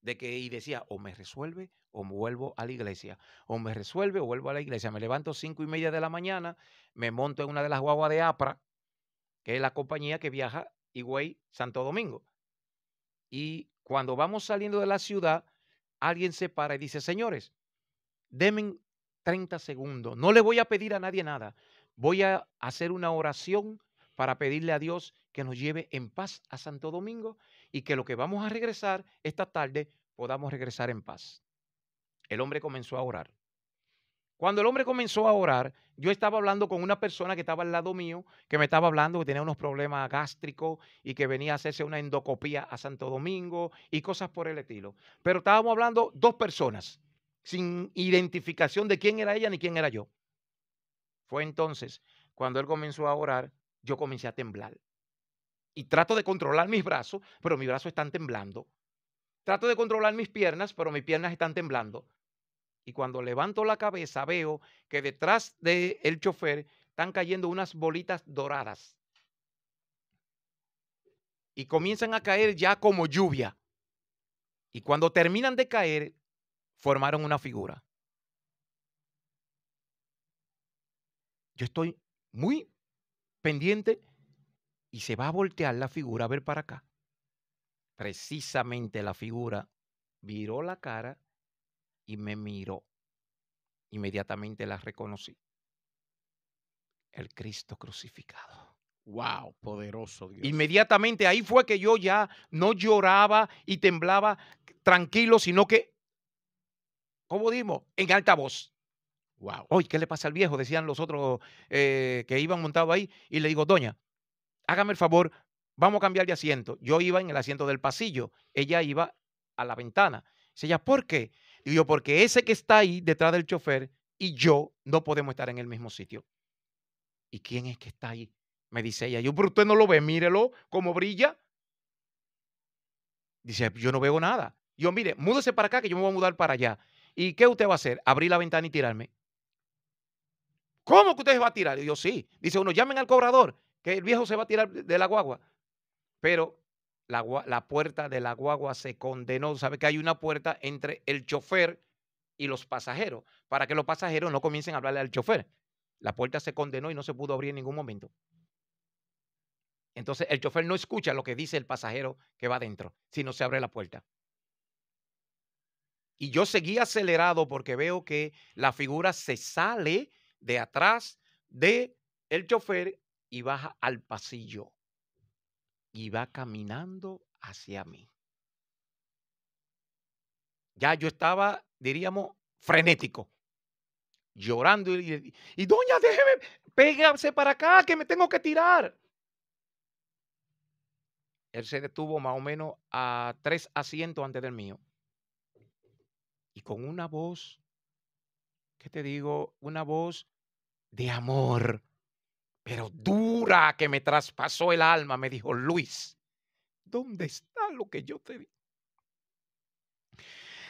de que y decía, o me resuelve o me vuelvo a la iglesia, o me resuelve o vuelvo a la iglesia. Me levanto cinco y media de la mañana, me monto en una de las guaguas de APRA, que es la compañía que viaja Higüey Santo Domingo. Y cuando vamos saliendo de la ciudad, alguien se para y dice, señores, denme 30 segundos, no le voy a pedir a nadie nada, voy a hacer una oración para pedirle a Dios que nos lleve en paz a Santo Domingo y que lo que vamos a regresar esta tarde podamos regresar en paz. El hombre comenzó a orar. Cuando el hombre comenzó a orar, yo estaba hablando con una persona que estaba al lado mío, que me estaba hablando que tenía unos problemas gástricos y que venía a hacerse una endocopía a Santo Domingo y cosas por el estilo. Pero estábamos hablando dos personas, sin identificación de quién era ella ni quién era yo. Fue entonces cuando él comenzó a orar yo comencé a temblar. y trato de controlar mis brazos, pero mis brazos están temblando. Trato de controlar mis piernas, pero mis piernas están temblando. Y cuando levanto la cabeza veo que detrás del el chofer están cayendo unas bolitas doradas. Y comienzan a caer ya como lluvia. Y cuando terminan de caer, formaron una figura. Yo estoy muy pendiente y se va a voltear la figura a ver para acá. Precisamente la figura viró la cara y me miró. Inmediatamente la reconocí. El Cristo crucificado. Wow, poderoso Dios. Inmediatamente ahí fue que yo ya no lloraba y temblaba tranquilo, sino que, como dimos, en alta voz. Wow. Oye, ¿qué le pasa al viejo? Decían los otros eh, que iban montados ahí. Y le digo, doña, hágame el favor, vamos a cambiar de asiento. Yo iba en el asiento del pasillo, ella iba a la ventana. Dice ella, ¿por qué? Digo yo, porque ese que está ahí detrás del chofer y yo no podemos estar en el mismo sitio. ¿Y quién es que está ahí? Me dice ella, yo, pero usted no lo ve, mírelo, cómo brilla. Dice, yo no veo nada. Yo, mire, múdese para acá que yo me voy a mudar para allá. ¿Y qué usted va a hacer? Abrir la ventana y tirarme. ¿Cómo que usted se va a tirar? Y yo, sí. Dice uno, llamen al cobrador que el viejo se va a tirar de la guagua. Pero la, puerta de la guagua se condenó. ¿Sabe que hay una puerta entre el chofer y los pasajeros? Para que los pasajeros no comiencen a hablarle al chofer. La puerta se condenó y no se pudo abrir en ningún momento. Entonces el chofer no escucha lo que dice el pasajero que va adentro, si no se abre la puerta. Y yo seguí acelerado porque veo que la figura se sale de atrás de el chofer y baja al pasillo y va caminando hacia mí. Ya yo estaba, diríamos, frenético, llorando y, y doña, déjeme, pégase para acá, que me tengo que tirar. Él se detuvo más o menos a tres asientos antes del mío. Y con una voz, ¿qué te digo? Una voz de amor pero dura que me traspasó el alma, me dijo, Luis, ¿dónde está lo que yo te di?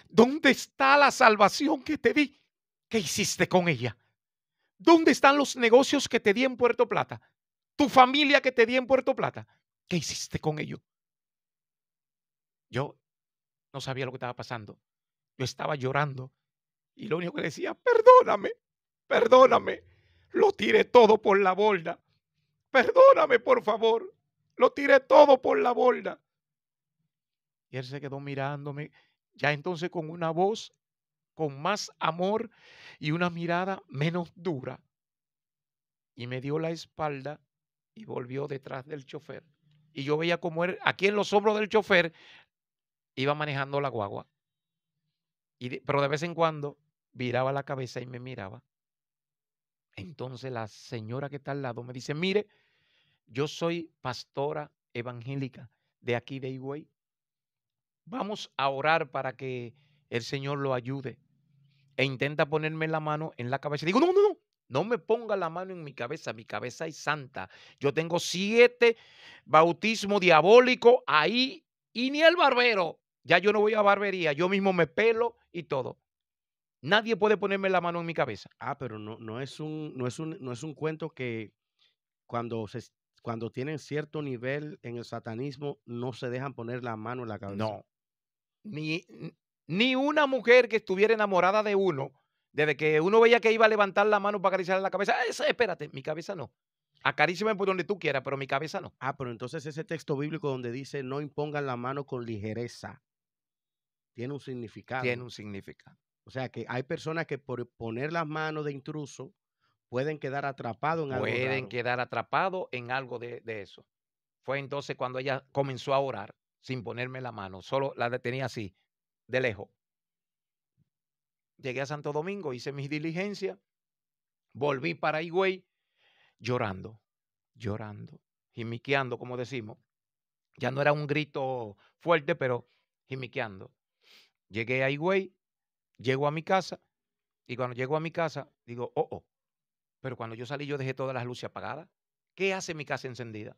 ¿Dónde está la salvación que te di? ¿Qué hiciste con ella? ¿Dónde están los negocios que te di en Puerto Plata? ¿Tu familia que te di en Puerto Plata? ¿Qué hiciste con ello? Yo no sabía lo que estaba pasando. Yo estaba llorando y lo único que decía, perdóname, perdóname lo tiré todo por la borda. Perdóname, por favor. Lo tiré todo por la borda. Y él se quedó mirándome, ya entonces con una voz con más amor y una mirada menos dura. Y me dio la espalda y volvió detrás del chofer. Y yo veía como él, aquí en los hombros del chofer, iba manejando la guagua. Pero de vez en cuando viraba la cabeza y me miraba. Entonces la señora que está al lado me dice, mire, yo soy pastora evangélica de aquí de Higüey. Vamos a orar para que el Señor lo ayude. E intenta ponerme la mano en la cabeza. Digo, no, no, no, no me ponga la mano en mi cabeza, mi cabeza es santa. Yo tengo siete bautismos diabólicos ahí y ni el barbero. Ya yo no voy a barbería, yo mismo me pelo y todo. Nadie puede ponerme la mano en mi cabeza. Ah, pero no, no, es, un, no, es, un, no es un cuento que cuando, se, cuando tienen cierto nivel en el satanismo no se dejan poner la mano en la cabeza. No. Ni, ni una mujer que estuviera enamorada de uno, desde que uno veía que iba a levantar la mano para acariciarle la cabeza, espérate, mi cabeza no. Acaríciame por donde tú quieras, pero mi cabeza no. Ah, pero entonces ese texto bíblico donde dice no impongan la mano con ligereza, tiene un significado. Tiene un significado. O sea que hay personas que por poner las manos de intruso pueden quedar atrapados en algo. Pueden quedar atrapados en algo de, eso. Fue entonces cuando ella comenzó a orar sin ponerme la mano, solo la detenía así, de lejos. Llegué a Santo Domingo, hice mis diligencias, volví para Higüey llorando, llorando, jimiqueando, como decimos. Ya no era un grito fuerte, pero jimiqueando. Llegué a Higüey, Llego a mi casa y cuando llego a mi casa digo, oh, oh, pero cuando yo salí yo dejé todas las luces apagadas. ¿Qué hace mi casa encendida?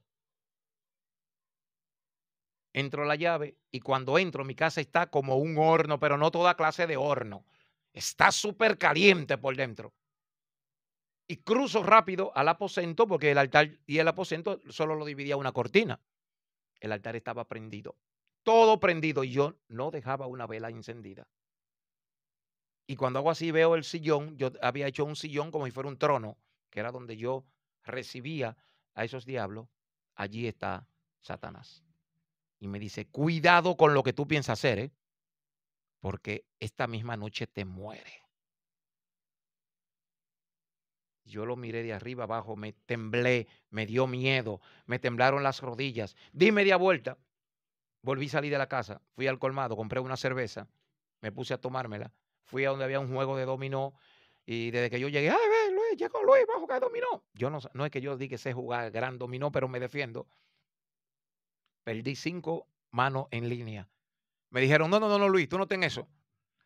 entro la llave y cuando entro mi casa está como un horno, pero no toda clase de horno. Está súper caliente por dentro. Y cruzo rápido al aposento porque el altar y el aposento solo lo dividía una cortina. El altar estaba prendido, todo prendido y yo no dejaba una vela encendida. Y cuando hago así veo el sillón, yo había hecho un sillón como si fuera un trono, que era donde yo recibía a esos diablos. Allí está Satanás. Y me dice, cuidado con lo que tú piensas hacer, ¿eh? porque esta misma noche te muere. Yo lo miré de arriba abajo, me temblé, me dio miedo, me temblaron las rodillas. Di media vuelta, volví a salir de la casa, fui al colmado, compré una cerveza, me puse a tomármela, fui a donde había un juego de dominó y desde que yo llegué, ay, ve, Luis, llegó Luis, va a jugar dominó. Yo no, no es que yo diga que sé jugar gran dominó, pero me defiendo. Perdí cinco manos en línea. Me dijeron, no, no, no, no, Luis, tú no ten eso.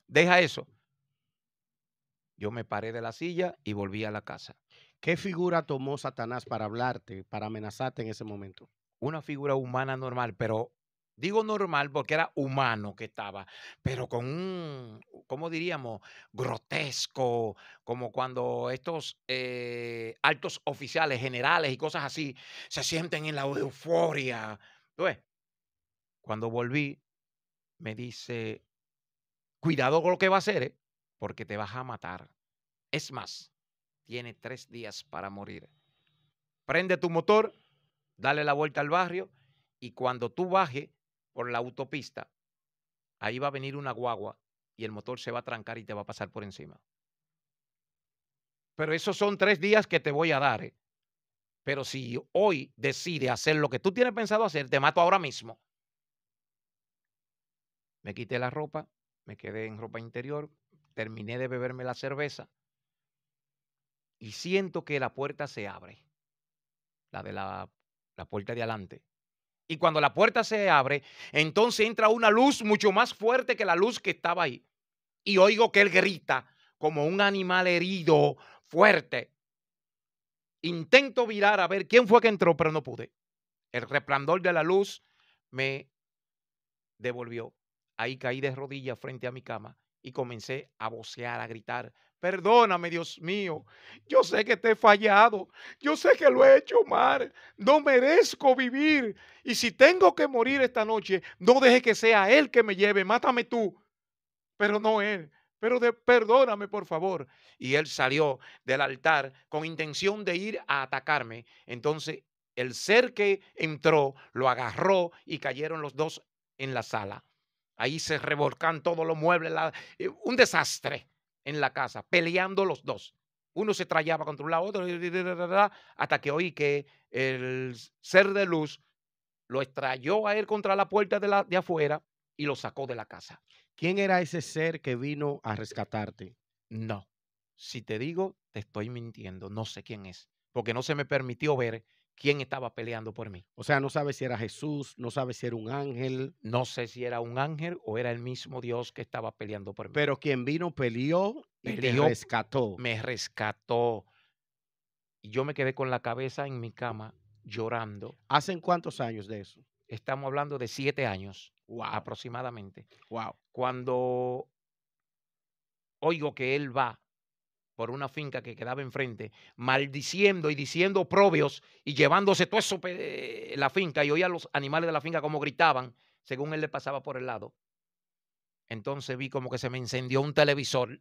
Deja eso. Yo me paré de la silla y volví a la casa. ¿Qué figura tomó Satanás para hablarte, para amenazarte en ese momento? Una figura humana normal, pero digo normal porque era humano que estaba, pero con un, ¿cómo diríamos? Grotesco, como cuando estos eh, altos oficiales, generales y cosas así, se sienten en la euforia. Cuando volví, me dice, cuidado con lo que va a hacer, ¿eh? porque te vas a matar. Es más, tiene tres días para morir. Prende tu motor, dale la vuelta al barrio y cuando tú bajes por la autopista, ahí va a venir una guagua y el motor se va a trancar y te va a pasar por encima. Pero esos son tres días que te voy a dar. ¿eh? Pero si hoy decide hacer lo que tú tienes pensado hacer, te mato ahora mismo. Me quité la ropa, me quedé en ropa interior, terminé de beberme la cerveza y siento que la puerta se abre, la de la, la puerta de adelante. Y cuando la puerta se abre, entonces entra una luz mucho más fuerte que la luz que estaba ahí. Y oigo que él grita como un animal herido, fuerte. Intento virar a ver quién fue que entró, pero no pude. El resplandor de la luz me devolvió. Ahí caí de rodillas frente a mi cama y comencé a vocear, a gritar, perdóname Dios mío, yo sé que te he fallado, yo sé que lo he hecho mal, no merezco vivir y si tengo que morir esta noche, no deje que sea Él que me lleve, mátame tú, pero no Él. Pero de, perdóname, por favor. Y él salió del altar con intención de ir a atacarme. Entonces el ser que entró lo agarró y cayeron los dos en la sala. Ahí se revolcan todos los muebles, eh, un desastre en la casa, peleando los dos. Uno se trayaba contra un lado, otro, hasta que oí que el ser de luz lo extrayó a él contra la puerta de, la, de afuera y lo sacó de la casa. ¿Quién era ese ser que vino a rescatarte? No. Si te digo, te estoy mintiendo. No sé quién es. Porque no se me permitió ver quién estaba peleando por mí. O sea, no sabes si era Jesús, no sabes si era un ángel. No sé si era un ángel o era el mismo Dios que estaba peleando por mí. Pero quien vino peleó y te rescató. Me rescató. Y yo me quedé con la cabeza en mi cama llorando. ¿Hacen cuántos años de eso? Estamos hablando de siete años aproximadamente. Wow. Cuando oigo que él va por una finca que quedaba enfrente, maldiciendo y diciendo probios y llevándose todo eso la finca y oía a los animales de la finca como gritaban según él le pasaba por el lado. Entonces vi como que se me encendió un televisor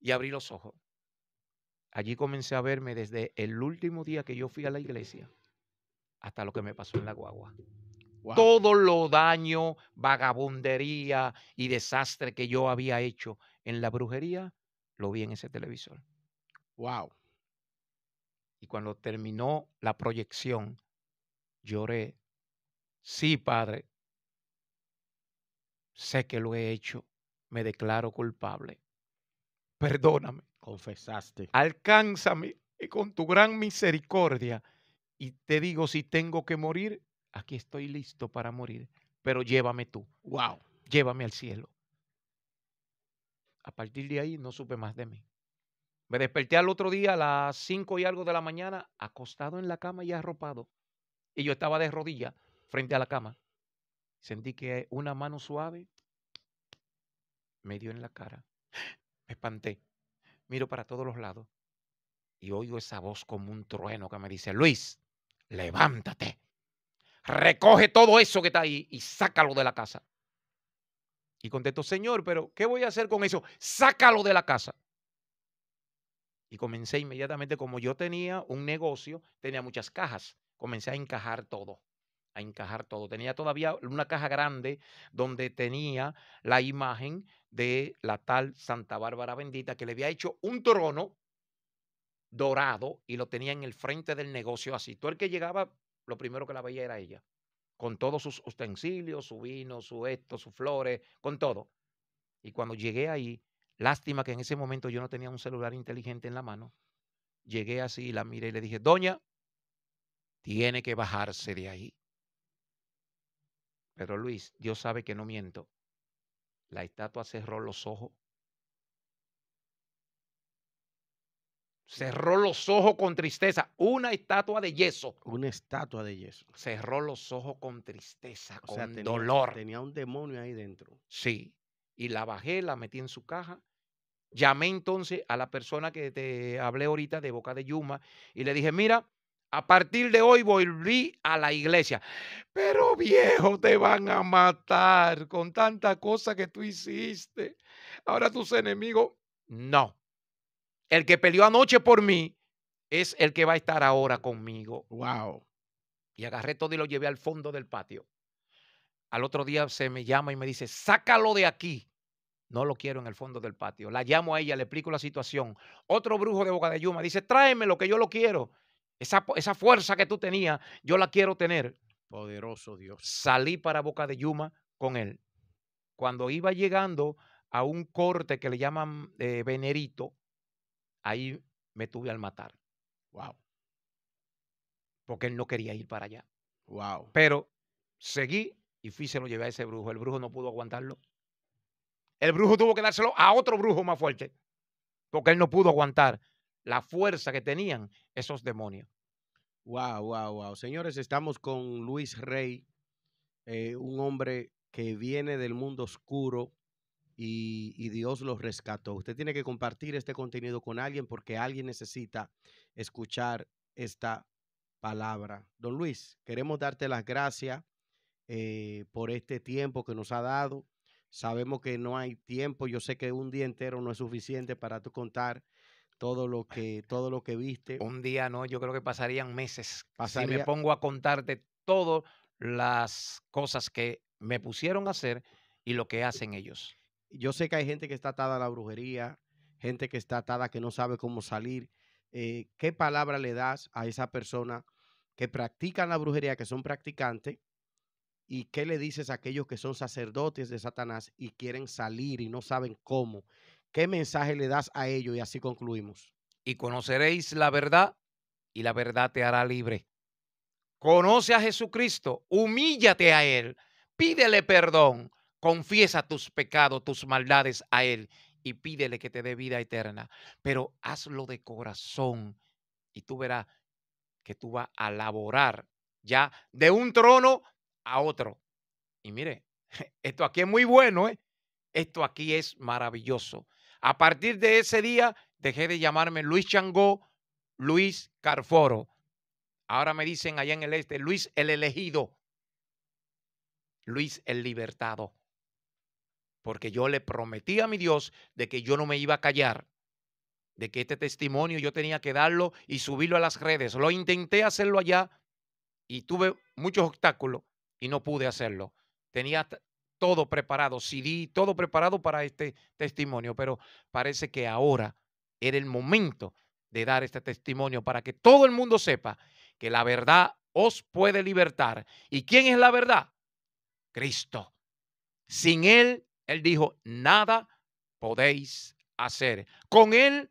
y abrí los ojos. Allí comencé a verme desde el último día que yo fui a la iglesia hasta lo que me pasó en la guagua. Todo lo daño, vagabundería y desastre que yo había hecho en la brujería, lo vi en ese televisor. Wow. Y cuando terminó la proyección, lloré. Sí, Padre, sé que lo he hecho, me declaro culpable. Perdóname. Confesaste. Alcánzame con tu gran misericordia. Y te digo, si tengo que morir, aquí estoy listo para morir, pero llévame tú. Wow. Llévame al cielo. A partir de ahí no supe más de mí. Me desperté al otro día a las cinco y algo de la mañana, acostado en la cama y arropado. Y yo estaba de rodillas, frente a la cama. Sentí que una mano suave me dio en la cara. Me espanté. Miro para todos los lados y oigo esa voz como un trueno que me dice, Luis, levántate, recoge todo eso que está ahí y sácalo de la casa. Y contesto, Señor, pero ¿qué voy a hacer con eso? Sácalo de la casa. Y comencé inmediatamente, como yo tenía un negocio, tenía muchas cajas, comencé a encajar todo, a encajar todo. Tenía todavía una caja grande donde tenía la imagen de la tal Santa Bárbara bendita que le había hecho un trono dorado y lo tenía en el frente del negocio así. Todo el que llegaba, lo primero que la veía era ella con todos sus utensilios, su vino, su esto, sus flores, con todo. Y cuando llegué ahí, lástima que en ese momento yo no tenía un celular inteligente en la mano, llegué así la miré y le dije, doña, tiene que bajarse de ahí. Pero Luis, Dios sabe que no miento. La estatua cerró los ojos Cerró los ojos con tristeza. Una estatua de yeso. Una estatua de yeso. Cerró los ojos con tristeza, con tenía, dolor. Tenía un demonio ahí dentro. Sí. Y la bajé, la metí en su caja. Llamé entonces a la persona que te hablé ahorita de Boca de Yuma y le dije, mira, a partir de hoy volví a la iglesia. Pero viejo, te van a matar con tanta cosa que tú hiciste. Ahora tus enemigos, no. El que peleó anoche por mí es el que va a estar ahora conmigo. Wow. Y agarré todo y lo llevé al fondo del patio. Al otro día se me llama y me dice, sácalo de aquí. No lo quiero en el fondo del patio. La llamo a ella, le explico la situación. Otro brujo de Boca de Yuma dice, tráeme lo que yo lo quiero. Esa, esa fuerza que tú tenías, yo la quiero tener. Poderoso Dios. Salí para Boca de Yuma con él. Cuando iba llegando a un corte que le llaman eh, Venerito, ahí me tuve al matar. Wow. Porque él no quería ir para allá. Wow. Pero seguí y fui se lo llevé a ese brujo. El brujo no pudo aguantarlo. El brujo tuvo que dárselo a otro brujo más fuerte. Porque él no pudo aguantar la fuerza que tenían esos demonios. Wow, wow, wow. Señores, estamos con Luis Rey, eh, un hombre que viene del mundo oscuro, y, Dios los rescató. Usted tiene que compartir este contenido con alguien porque alguien necesita escuchar esta palabra. Don Luis, queremos darte las gracias eh, por este tiempo que nos ha dado. Sabemos que no hay tiempo. Yo sé que un día entero no es suficiente para tú contar todo lo que todo lo que viste. Un día no, yo creo que pasarían meses. Si me pongo a contarte todas las cosas que me pusieron a hacer y lo que hacen ellos yo sé que hay gente que está atada a la brujería, gente que está atada que no sabe cómo salir. Eh, ¿Qué palabra le das a esa persona que practican la brujería, que son practicantes? ¿Y qué le dices a aquellos que son sacerdotes de Satanás y quieren salir y no saben cómo? ¿Qué mensaje le das a ellos? Y así concluimos. Y conoceréis la verdad y la verdad te hará libre. Conoce a Jesucristo, humíllate a Él, pídele perdón Confiesa tus pecados, tus maldades a Él y pídele que te dé vida eterna. Pero hazlo de corazón y tú verás que tú vas a laborar ya de un trono a otro. Y mire, esto aquí es muy bueno, ¿eh? Esto aquí es maravilloso. A partir de ese día dejé de llamarme Luis Changó, Luis Carforo. Ahora me dicen allá en el este, Luis el elegido, Luis el libertado porque yo le prometí a mi Dios de que yo no me iba a callar, de que este testimonio yo tenía que darlo y subirlo a las redes. Lo intenté hacerlo allá y tuve muchos obstáculos y no pude hacerlo. Tenía todo preparado, CD, todo preparado para este testimonio, pero parece que ahora era el momento de dar este testimonio para que todo el mundo sepa que la verdad os puede libertar. ¿Y quién es la verdad? Cristo. Sin Él él dijo, nada podéis hacer. Con Él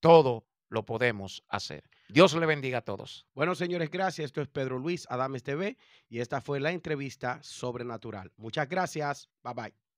todo lo podemos hacer. Dios le bendiga a todos. Bueno, señores, gracias. Esto es Pedro Luis Adames TV y esta fue la entrevista sobrenatural. Muchas gracias. Bye bye.